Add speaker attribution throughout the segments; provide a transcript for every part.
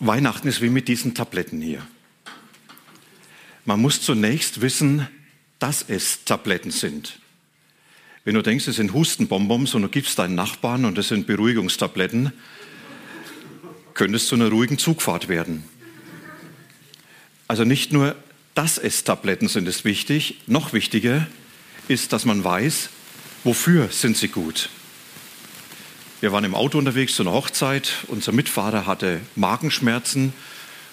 Speaker 1: Weihnachten ist wie mit diesen Tabletten hier. Man muss zunächst wissen, dass es Tabletten sind. Wenn du denkst, es sind Hustenbonbons und du gibst deinen Nachbarn und es sind Beruhigungstabletten, könnte es zu einer ruhigen Zugfahrt werden. Also nicht nur, dass es Tabletten sind, ist wichtig. Noch wichtiger ist, dass man weiß, wofür sind sie gut. Wir waren im Auto unterwegs zu einer Hochzeit. Unser Mitfahrer hatte Magenschmerzen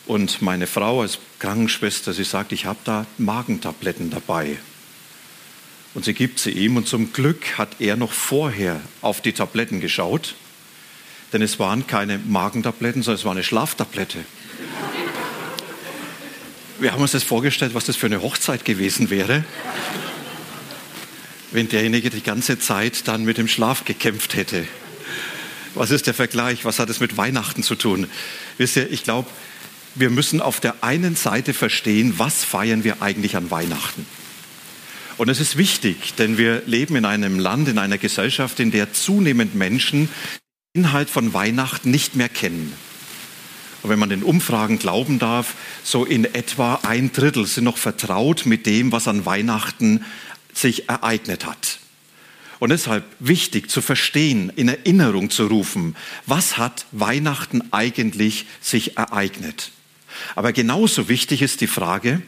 Speaker 1: und meine Frau als Krankenschwester, sie sagt, ich habe da Magentabletten dabei. Und sie gibt sie ihm und zum Glück hat er noch vorher auf die Tabletten geschaut, denn es waren keine Magentabletten, sondern es war eine Schlaftablette. Wir haben uns das vorgestellt, was das für eine Hochzeit gewesen wäre, wenn derjenige die ganze Zeit dann mit dem Schlaf gekämpft hätte. Was ist der Vergleich? Was hat es mit Weihnachten zu tun? Wisst ihr, ich glaube, wir müssen auf der einen Seite verstehen, was feiern wir eigentlich an Weihnachten. Und es ist wichtig, denn wir leben in einem Land, in einer Gesellschaft, in der zunehmend Menschen den Inhalt von Weihnachten nicht mehr kennen. Und wenn man den Umfragen glauben darf, so in etwa ein Drittel sind noch vertraut mit dem, was an Weihnachten sich ereignet hat. Und deshalb wichtig zu verstehen, in Erinnerung zu rufen, was hat Weihnachten eigentlich sich ereignet. Aber genauso wichtig ist die Frage,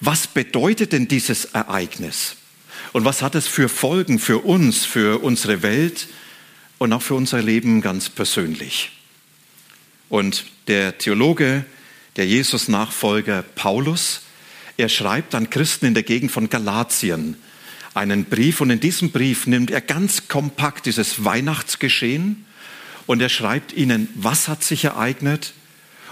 Speaker 1: was bedeutet denn dieses Ereignis? Und was hat es für Folgen für uns, für unsere Welt und auch für unser Leben ganz persönlich? Und der Theologe, der Jesus-Nachfolger Paulus, er schreibt an Christen in der Gegend von Galatien, einen Brief und in diesem Brief nimmt er ganz kompakt dieses Weihnachtsgeschehen und er schreibt ihnen, was hat sich ereignet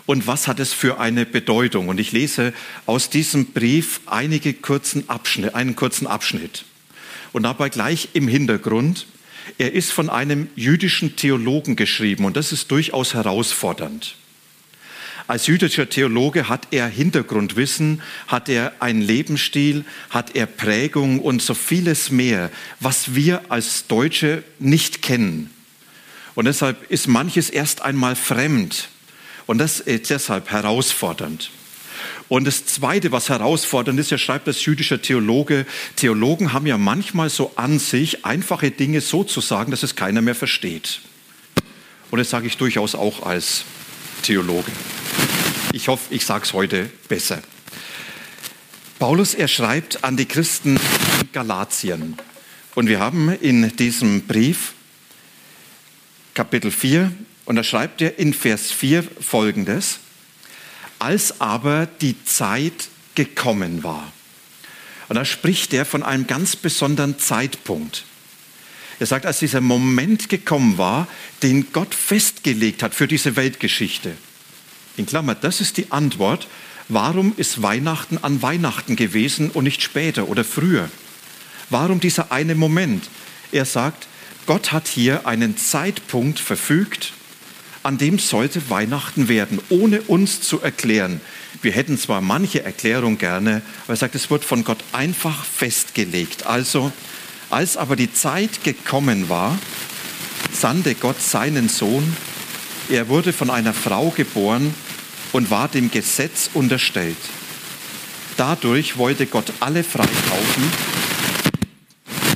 Speaker 1: und was hat es für eine Bedeutung. Und ich lese aus diesem Brief einige kurzen Abschnitt, einen kurzen Abschnitt. Und dabei gleich im Hintergrund, er ist von einem jüdischen Theologen geschrieben und das ist durchaus herausfordernd. Als jüdischer Theologe hat er Hintergrundwissen, hat er einen Lebensstil, hat er Prägung und so vieles mehr, was wir als Deutsche nicht kennen. Und deshalb ist manches erst einmal fremd. Und das ist deshalb herausfordernd. Und das Zweite, was herausfordernd ist, er schreibt als jüdischer Theologe, Theologen haben ja manchmal so an sich, einfache Dinge so zu sagen, dass es keiner mehr versteht. Und das sage ich durchaus auch als Theologe. Ich hoffe, ich sage es heute besser. Paulus, er schreibt an die Christen in Galatien. Und wir haben in diesem Brief Kapitel 4, und da schreibt er in Vers 4 folgendes, als aber die Zeit gekommen war. Und da spricht er von einem ganz besonderen Zeitpunkt. Er sagt, als dieser Moment gekommen war, den Gott festgelegt hat für diese Weltgeschichte. In Klammer, das ist die Antwort, warum ist Weihnachten an Weihnachten gewesen und nicht später oder früher? Warum dieser eine Moment? Er sagt, Gott hat hier einen Zeitpunkt verfügt, an dem sollte Weihnachten werden, ohne uns zu erklären. Wir hätten zwar manche Erklärung gerne, aber er sagt, es wird von Gott einfach festgelegt. Also als aber die Zeit gekommen war, sandte Gott seinen Sohn. Er wurde von einer Frau geboren und war dem Gesetz unterstellt. Dadurch wollte Gott alle freikaufen.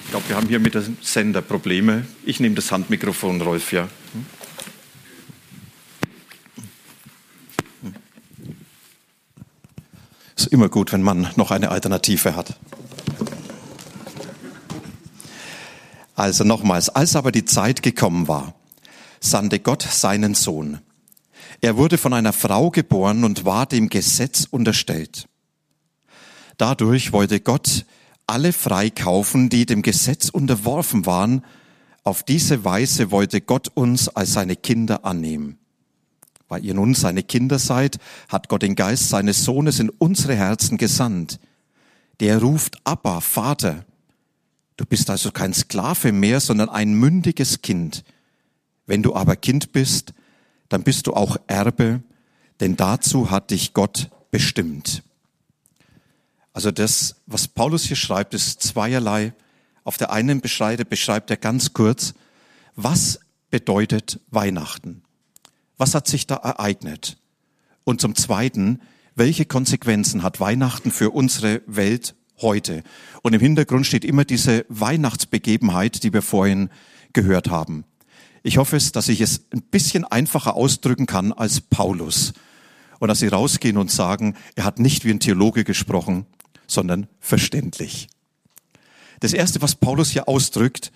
Speaker 1: Ich glaube, wir haben hier mit dem Sender Probleme. Ich nehme das Handmikrofon, Rolf, ja. Ist immer gut, wenn man noch eine Alternative hat. Also nochmals, als aber die Zeit gekommen war, sandte Gott seinen Sohn. Er wurde von einer Frau geboren und war dem Gesetz unterstellt. Dadurch wollte Gott alle freikaufen, die dem Gesetz unterworfen waren. Auf diese Weise wollte Gott uns als seine Kinder annehmen. Weil ihr nun seine Kinder seid, hat Gott den Geist seines Sohnes in unsere Herzen gesandt. Der ruft Abba, Vater. Du bist also kein Sklave mehr, sondern ein mündiges Kind. Wenn du aber Kind bist, dann bist du auch Erbe, denn dazu hat dich Gott bestimmt. Also das, was Paulus hier schreibt, ist zweierlei. Auf der einen Beschreibung beschreibt er ganz kurz, was bedeutet Weihnachten? Was hat sich da ereignet? Und zum Zweiten, welche Konsequenzen hat Weihnachten für unsere Welt heute? Und im Hintergrund steht immer diese Weihnachtsbegebenheit, die wir vorhin gehört haben. Ich hoffe es, dass ich es ein bisschen einfacher ausdrücken kann als Paulus. Und dass Sie rausgehen und sagen, er hat nicht wie ein Theologe gesprochen, sondern verständlich. Das erste, was Paulus hier ausdrückt,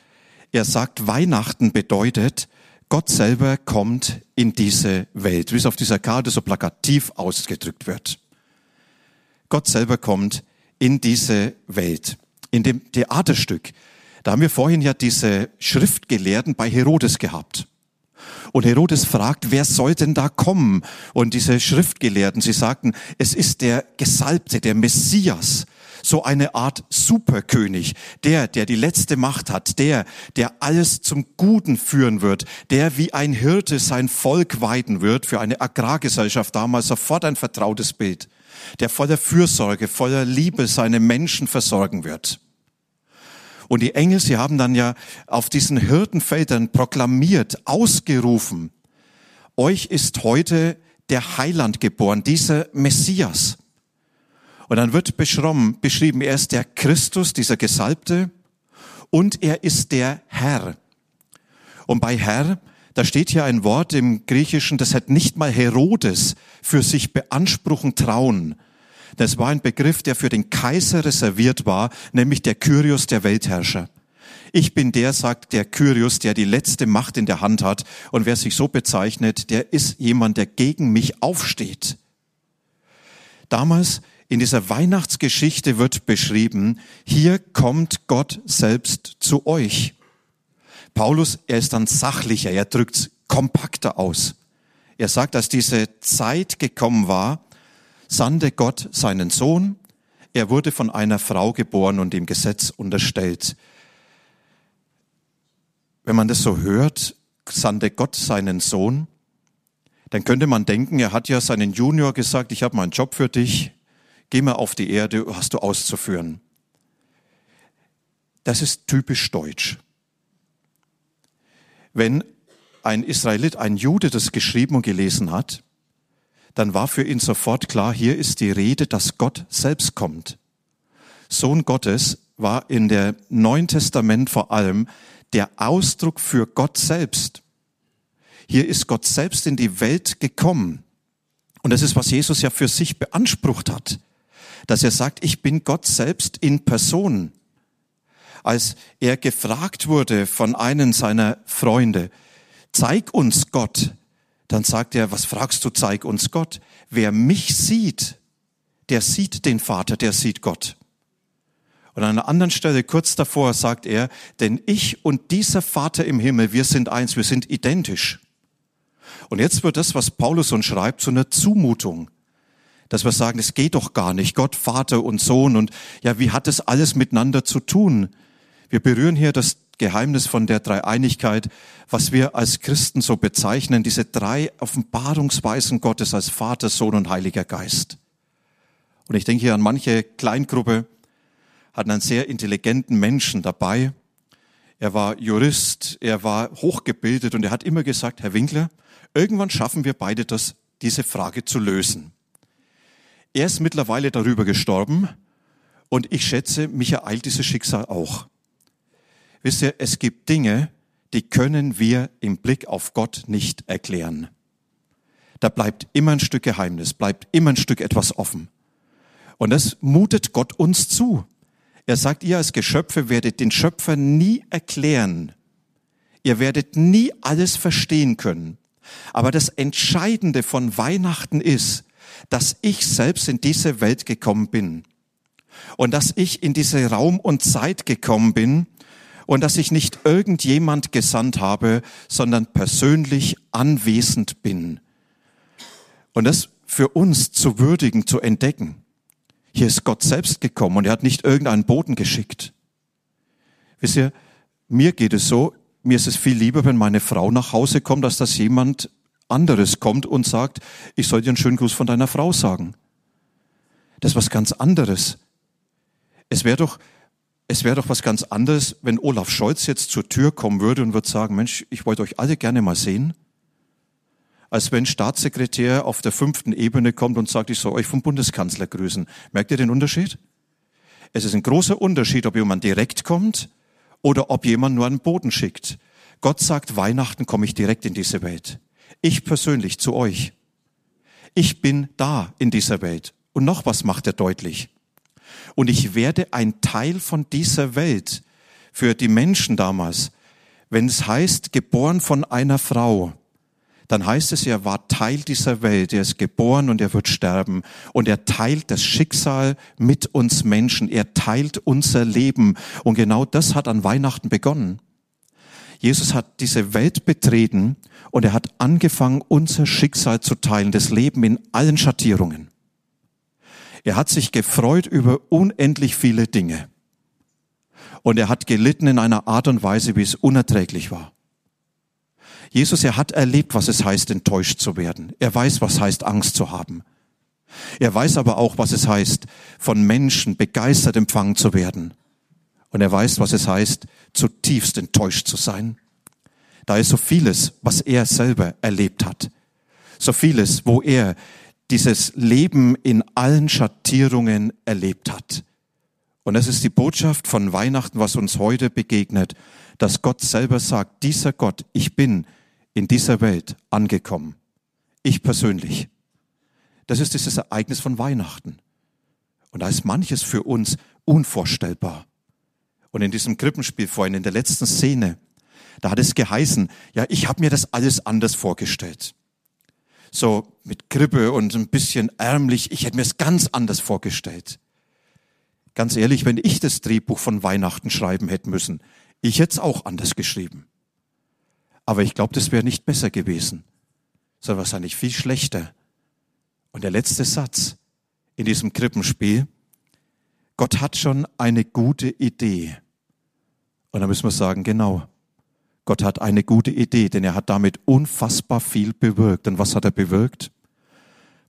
Speaker 1: er sagt, Weihnachten bedeutet, Gott selber kommt in diese Welt, wie es auf dieser Karte so plakativ ausgedrückt wird. Gott selber kommt in diese Welt. In dem Theaterstück, da haben wir vorhin ja diese Schriftgelehrten bei Herodes gehabt. Und Herodes fragt, wer soll denn da kommen? Und diese Schriftgelehrten, sie sagten, es ist der Gesalbte, der Messias, so eine Art Superkönig, der, der die letzte Macht hat, der, der alles zum Guten führen wird, der wie ein Hirte sein Volk weiden wird, für eine Agrargesellschaft damals sofort ein vertrautes Bild, der voller Fürsorge, voller Liebe seine Menschen versorgen wird. Und die Engel, sie haben dann ja auf diesen Hirtenfeldern proklamiert, ausgerufen, euch ist heute der Heiland geboren, dieser Messias. Und dann wird beschrieben, beschrieben, er ist der Christus, dieser Gesalbte, und er ist der Herr. Und bei Herr, da steht hier ein Wort im Griechischen, das hat nicht mal Herodes für sich beanspruchen trauen. Das war ein Begriff, der für den Kaiser reserviert war, nämlich der Kyrios, der Weltherrscher. Ich bin der, sagt der Kyrios, der die letzte Macht in der Hand hat. Und wer sich so bezeichnet, der ist jemand, der gegen mich aufsteht. Damals in dieser Weihnachtsgeschichte wird beschrieben, hier kommt Gott selbst zu euch. Paulus, er ist dann sachlicher, er drückt kompakter aus. Er sagt, dass diese Zeit gekommen war, sandte Gott seinen Sohn. Er wurde von einer Frau geboren und dem Gesetz unterstellt. Wenn man das so hört, sandte Gott seinen Sohn, dann könnte man denken, er hat ja seinen Junior gesagt, ich habe mal einen Job für dich, geh mal auf die Erde, hast du auszuführen. Das ist typisch deutsch. Wenn ein Israelit, ein Jude das geschrieben und gelesen hat, dann war für ihn sofort klar, hier ist die Rede, dass Gott selbst kommt. Sohn Gottes war in der Neuen Testament vor allem der Ausdruck für Gott selbst. Hier ist Gott selbst in die Welt gekommen. Und das ist, was Jesus ja für sich beansprucht hat, dass er sagt, ich bin Gott selbst in Person. Als er gefragt wurde von einem seiner Freunde, zeig uns Gott, dann sagt er, was fragst du, zeig uns Gott. Wer mich sieht, der sieht den Vater, der sieht Gott. Und an einer anderen Stelle kurz davor sagt er, denn ich und dieser Vater im Himmel, wir sind eins, wir sind identisch. Und jetzt wird das, was Paulus uns schreibt, zu einer Zumutung. Dass wir sagen, es geht doch gar nicht. Gott, Vater und Sohn und ja, wie hat das alles miteinander zu tun? Wir berühren hier das Geheimnis von der Dreieinigkeit, was wir als Christen so bezeichnen, diese drei Offenbarungsweisen Gottes als Vater, Sohn und Heiliger Geist. Und ich denke hier an manche Kleingruppe, hatten einen sehr intelligenten Menschen dabei. Er war Jurist, er war hochgebildet und er hat immer gesagt, Herr Winkler, irgendwann schaffen wir beide das, diese Frage zu lösen. Er ist mittlerweile darüber gestorben und ich schätze, mich ereilt dieses Schicksal auch. Wisst ihr, es gibt Dinge, die können wir im Blick auf Gott nicht erklären. Da bleibt immer ein Stück Geheimnis, bleibt immer ein Stück etwas offen. Und das mutet Gott uns zu. Er sagt, ihr als Geschöpfe werdet den Schöpfer nie erklären. Ihr werdet nie alles verstehen können. Aber das Entscheidende von Weihnachten ist, dass ich selbst in diese Welt gekommen bin. Und dass ich in diese Raum und Zeit gekommen bin, und dass ich nicht irgendjemand gesandt habe, sondern persönlich anwesend bin. Und das für uns zu würdigen, zu entdecken. Hier ist Gott selbst gekommen und er hat nicht irgendeinen Boten geschickt. Wisst ihr, mir geht es so, mir ist es viel lieber, wenn meine Frau nach Hause kommt, als dass jemand anderes kommt und sagt, ich soll dir einen schönen Gruß von deiner Frau sagen. Das ist was ganz anderes. Es wäre doch, es wäre doch was ganz anderes, wenn Olaf Scholz jetzt zur Tür kommen würde und würde sagen, Mensch, ich wollte euch alle gerne mal sehen. Als wenn Staatssekretär auf der fünften Ebene kommt und sagt, ich soll euch vom Bundeskanzler grüßen. Merkt ihr den Unterschied? Es ist ein großer Unterschied, ob jemand direkt kommt oder ob jemand nur einen Boden schickt. Gott sagt, Weihnachten komme ich direkt in diese Welt. Ich persönlich zu euch. Ich bin da in dieser Welt. Und noch was macht er deutlich. Und ich werde ein Teil von dieser Welt für die Menschen damals. Wenn es heißt, geboren von einer Frau, dann heißt es, er war Teil dieser Welt, er ist geboren und er wird sterben und er teilt das Schicksal mit uns Menschen, er teilt unser Leben und genau das hat an Weihnachten begonnen. Jesus hat diese Welt betreten und er hat angefangen, unser Schicksal zu teilen, das Leben in allen Schattierungen. Er hat sich gefreut über unendlich viele Dinge. Und er hat gelitten in einer Art und Weise, wie es unerträglich war. Jesus, er hat erlebt, was es heißt, enttäuscht zu werden. Er weiß, was heißt, Angst zu haben. Er weiß aber auch, was es heißt, von Menschen begeistert empfangen zu werden. Und er weiß, was es heißt, zutiefst enttäuscht zu sein. Da ist so vieles, was er selber erlebt hat. So vieles, wo er dieses Leben in allen Schattierungen erlebt hat. Und das ist die Botschaft von Weihnachten, was uns heute begegnet, dass Gott selber sagt, dieser Gott, ich bin in dieser Welt angekommen. Ich persönlich. Das ist dieses Ereignis von Weihnachten. Und da ist manches für uns unvorstellbar. Und in diesem Krippenspiel vorhin, in der letzten Szene, da hat es geheißen, ja, ich habe mir das alles anders vorgestellt so mit Krippe und ein bisschen ärmlich. Ich hätte mir es ganz anders vorgestellt. Ganz ehrlich, wenn ich das Drehbuch von Weihnachten schreiben hätte müssen, ich hätte es auch anders geschrieben. Aber ich glaube, das wäre nicht besser gewesen, sondern wahrscheinlich viel schlechter. Und der letzte Satz in diesem Krippenspiel, Gott hat schon eine gute Idee. Und da müssen wir sagen, genau, Gott hat eine gute Idee, denn er hat damit unfassbar viel bewirkt. Und was hat er bewirkt?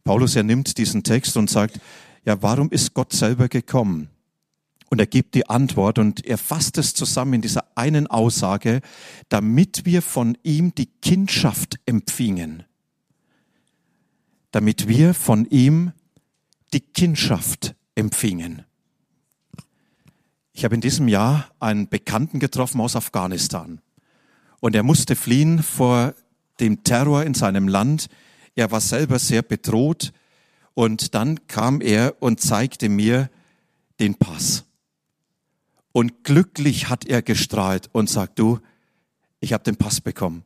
Speaker 1: Paulus, er nimmt diesen Text und sagt, ja, warum ist Gott selber gekommen? Und er gibt die Antwort und er fasst es zusammen in dieser einen Aussage, damit wir von ihm die Kindschaft empfingen. Damit wir von ihm die Kindschaft empfingen. Ich habe in diesem Jahr einen Bekannten getroffen aus Afghanistan. Und er musste fliehen vor dem Terror in seinem Land. Er war selber sehr bedroht. Und dann kam er und zeigte mir den Pass. Und glücklich hat er gestrahlt und sagt, du, ich habe den Pass bekommen.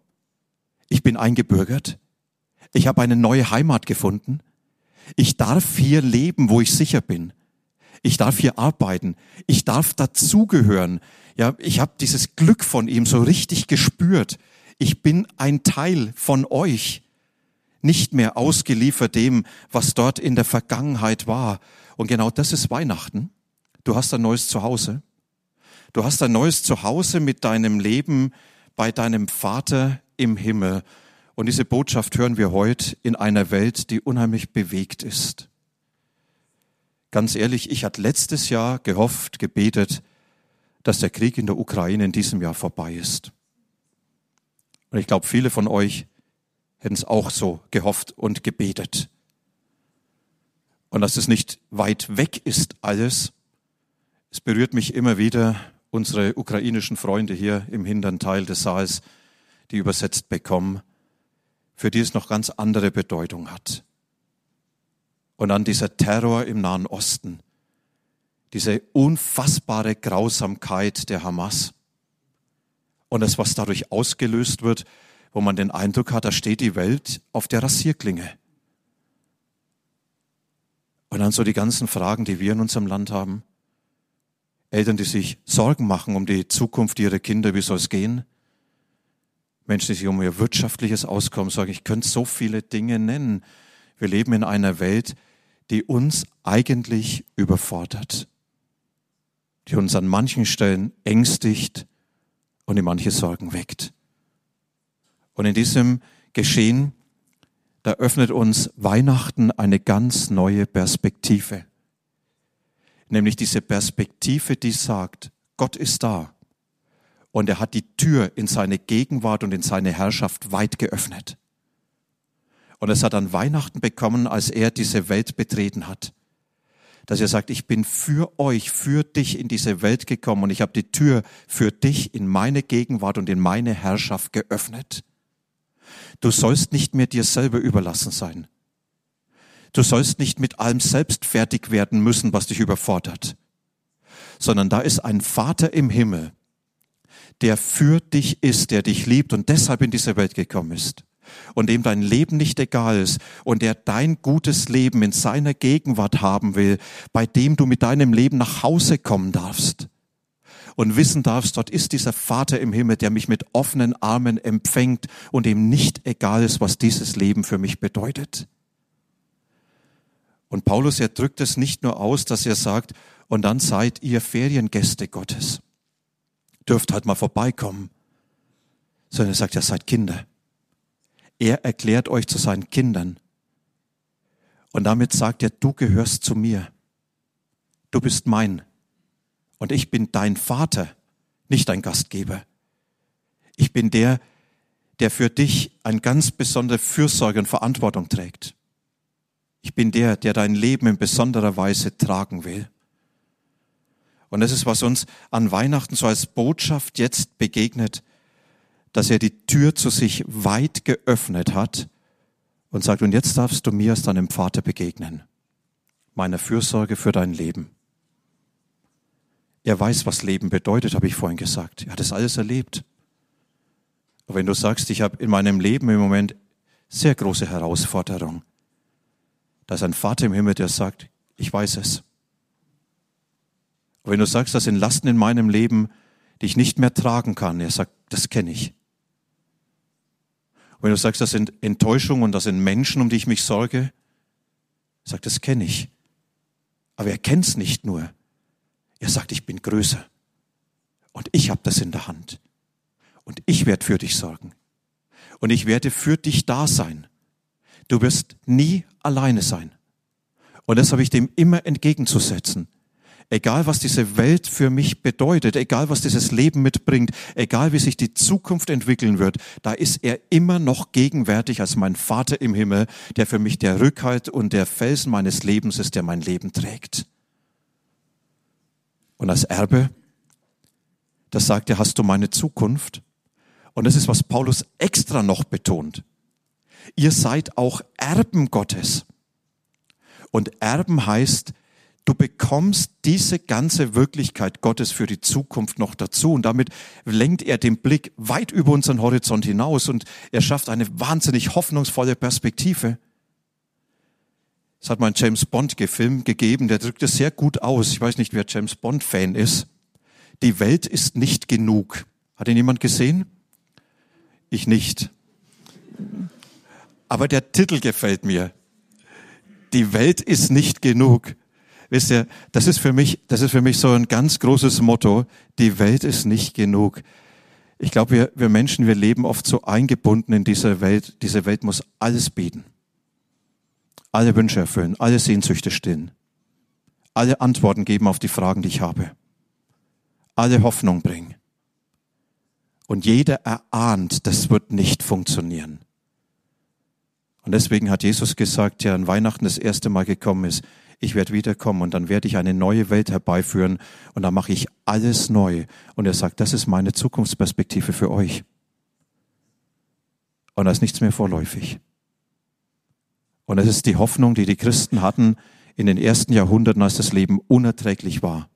Speaker 1: Ich bin eingebürgert. Ich habe eine neue Heimat gefunden. Ich darf hier leben, wo ich sicher bin. Ich darf hier arbeiten. Ich darf dazugehören. Ja, ich habe dieses Glück von ihm so richtig gespürt. Ich bin ein Teil von euch, nicht mehr ausgeliefert dem, was dort in der Vergangenheit war. Und genau das ist Weihnachten. Du hast ein neues Zuhause. Du hast ein neues Zuhause mit deinem Leben bei deinem Vater im Himmel. Und diese Botschaft hören wir heute in einer Welt, die unheimlich bewegt ist. Ganz ehrlich, ich hatte letztes Jahr gehofft, gebetet, dass der Krieg in der Ukraine in diesem Jahr vorbei ist. Und ich glaube, viele von euch hätten es auch so gehofft und gebetet. Und dass es nicht weit weg ist alles. Es berührt mich immer wieder unsere ukrainischen Freunde hier im hinteren Teil des Saals, die übersetzt bekommen, für die es noch ganz andere Bedeutung hat. Und dann dieser Terror im Nahen Osten, diese unfassbare Grausamkeit der Hamas und das, was dadurch ausgelöst wird, wo man den Eindruck hat, da steht die Welt auf der Rasierklinge. Und dann so die ganzen Fragen, die wir in unserem Land haben. Eltern, die sich Sorgen machen um die Zukunft ihrer Kinder, wie soll es gehen? Menschen, die sich um ihr wirtschaftliches Auskommen sorgen. Ich könnte so viele Dinge nennen, Wir leben in einer Welt, die uns eigentlich überfordert, die uns an manchen Stellen ängstigt und in manche Sorgen weckt. Und in diesem Geschehen, da öffnet uns Weihnachten eine ganz neue Perspektive. Nämlich diese Perspektive, die sagt, Gott ist da und er hat die Tür in seine Gegenwart und in seine Herrschaft weit geöffnet. Und es hat an Weihnachten bekommen, als er diese Welt betreten hat. Dass er sagt, ich bin für euch, für dich in diese Welt gekommen und ich habe die Tür für dich in meine Gegenwart und in meine Herrschaft geöffnet. Du sollst nicht mehr dir selber überlassen sein. Du sollst nicht mit allem selbst fertig werden müssen, was dich überfordert, sondern da ist ein Vater im Himmel, der für dich ist, der dich liebt und deshalb in diese Welt gekommen ist und dem dein Leben nicht egal ist und der dein gutes Leben in seiner Gegenwart haben will, bei dem du mit deinem Leben nach Hause kommen darfst und wissen darfst, dort ist dieser Vater im Himmel, der mich mit offenen Armen empfängt und ihm nicht egal ist, was dieses Leben für mich bedeutet. Und Paulus, er drückt es nicht nur aus, dass er sagt, und dann seid ihr Feriengäste Gottes. Dürft halt mal vorbeikommen. Sondern er sagt, ihr seid Kinder. Er erklärt euch zu seinen Kindern. Und damit sagt er, du gehörst zu mir. Du bist mein. Und ich bin dein Vater, nicht dein Gastgeber. Ich bin der, der für dich eine ganz besondere Fürsorge und Verantwortung trägt. Ich bin der, der dein Leben in besonderer Weise tragen will. Und das ist, was uns an Weihnachten so als Botschaft jetzt begegnet dass er die Tür zu sich weit geöffnet hat und sagt, und jetzt darfst du mir als deinem Vater begegnen, meiner Fürsorge für dein Leben. Er weiß, was Leben bedeutet, habe ich vorhin gesagt. Er hat es alles erlebt. Und wenn du sagst, ich habe in meinem Leben im Moment sehr große Herausforderung, da ist ein Vater im Himmel, der sagt, ich weiß es. Und wenn du sagst, das sind Lasten in meinem Leben, die ich nicht mehr tragen kann, er sagt, das kenne ich. Wenn du sagst, das sind Enttäuschungen und das sind Menschen, um die ich mich sorge, sagt, das kenne ich. Aber er kennt es nicht nur. Er sagt, ich bin größer. Und ich habe das in der Hand. Und ich werde für dich sorgen. Und ich werde für dich da sein. Du wirst nie alleine sein. Und das habe ich dem immer entgegenzusetzen. Egal, was diese Welt für mich bedeutet, egal, was dieses Leben mitbringt, egal, wie sich die Zukunft entwickeln wird, da ist er immer noch gegenwärtig als mein Vater im Himmel, der für mich der Rückhalt und der Felsen meines Lebens ist, der mein Leben trägt. Und als Erbe, das sagt er, hast du meine Zukunft. Und das ist, was Paulus extra noch betont. Ihr seid auch Erben Gottes. Und Erben heißt, Du bekommst diese ganze Wirklichkeit Gottes für die Zukunft noch dazu. Und damit lenkt er den Blick weit über unseren Horizont hinaus und er schafft eine wahnsinnig hoffnungsvolle Perspektive. Es hat mal einen James Bond Film gegeben, der drückt es sehr gut aus. Ich weiß nicht, wer James Bond Fan ist. Die Welt ist nicht genug. Hat ihn jemand gesehen? Ich nicht. Aber der Titel gefällt mir. Die Welt ist nicht genug. Wisst ihr, das ist für mich, das ist für mich so ein ganz großes Motto. Die Welt ist nicht genug. Ich glaube, wir, wir Menschen, wir leben oft so eingebunden in dieser Welt. Diese Welt muss alles bieten. Alle Wünsche erfüllen, alle Sehnsüchte stillen. Alle Antworten geben auf die Fragen, die ich habe. Alle Hoffnung bringen. Und jeder erahnt, das wird nicht funktionieren. Und deswegen hat Jesus gesagt, der an Weihnachten das erste Mal gekommen ist, ich werde wiederkommen und dann werde ich eine neue Welt herbeiführen und dann mache ich alles neu. Und er sagt, das ist meine Zukunftsperspektive für euch. Und da ist nichts mehr vorläufig. Und es ist die Hoffnung, die die Christen hatten in den ersten Jahrhunderten, als das Leben unerträglich war.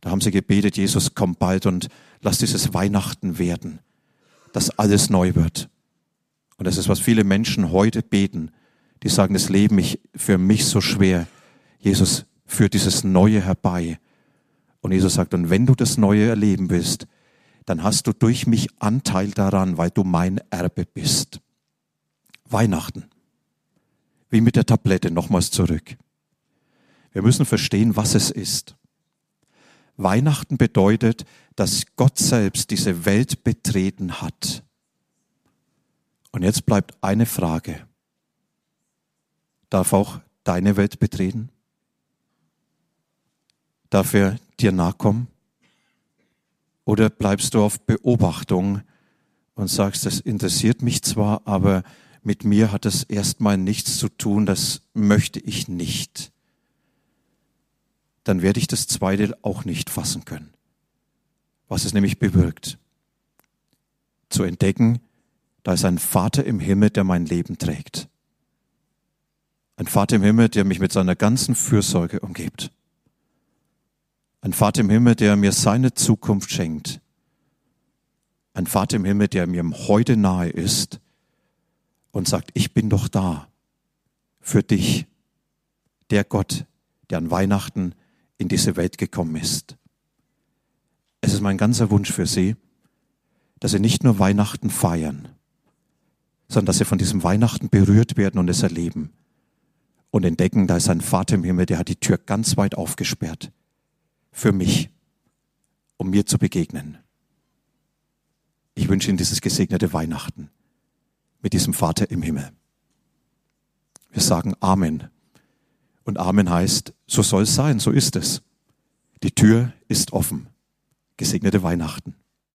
Speaker 1: Da haben sie gebetet, Jesus, komm bald und lass dieses Weihnachten werden, dass alles neu wird. Und das ist, was viele Menschen heute beten. Die sagen, das Leben ich, für mich so schwer. Jesus führt dieses Neue herbei. Und Jesus sagt, und wenn du das Neue erleben willst, dann hast du durch mich Anteil daran, weil du mein Erbe bist. Weihnachten. wie mit der Tablette nochmals zurück. Wir müssen verstehen, was es ist. Weihnachten bedeutet, dass Gott selbst diese Welt betreten hat. Und jetzt bleibt eine Frage. Darf auch deine Welt betreten? Darf er dir nachkommen? Oder bleibst du auf Beobachtung und sagst, das interessiert mich zwar, aber mit mir hat es erstmal nichts zu tun, das möchte ich nicht. Dann werde ich das zweite auch nicht fassen können. Was es nämlich bewirkt. Zu entdecken, da ist ein Vater im Himmel, der mein Leben trägt. Ein Vater im Himmel, der mich mit seiner ganzen Fürsorge umgibt. Ein Vater im Himmel, der mir seine Zukunft schenkt. Ein Vater im Himmel, der mir heute nahe ist und sagt, ich bin doch da für dich, der Gott, der an Weihnachten in diese Welt gekommen ist. Es ist mein ganzer Wunsch für Sie, dass Sie nicht nur Weihnachten feiern, sondern dass Sie von diesem Weihnachten berührt werden und es erleben und entdecken, da ist ein Vater im Himmel, der hat die Tür ganz weit aufgesperrt für mich, um mir zu begegnen. Ich wünsche Ihnen dieses gesegnete Weihnachten mit diesem Vater im Himmel. Wir sagen Amen. Und Amen heißt, so soll es sein, so ist es. Die Tür ist offen. Gesegnete Weihnachten.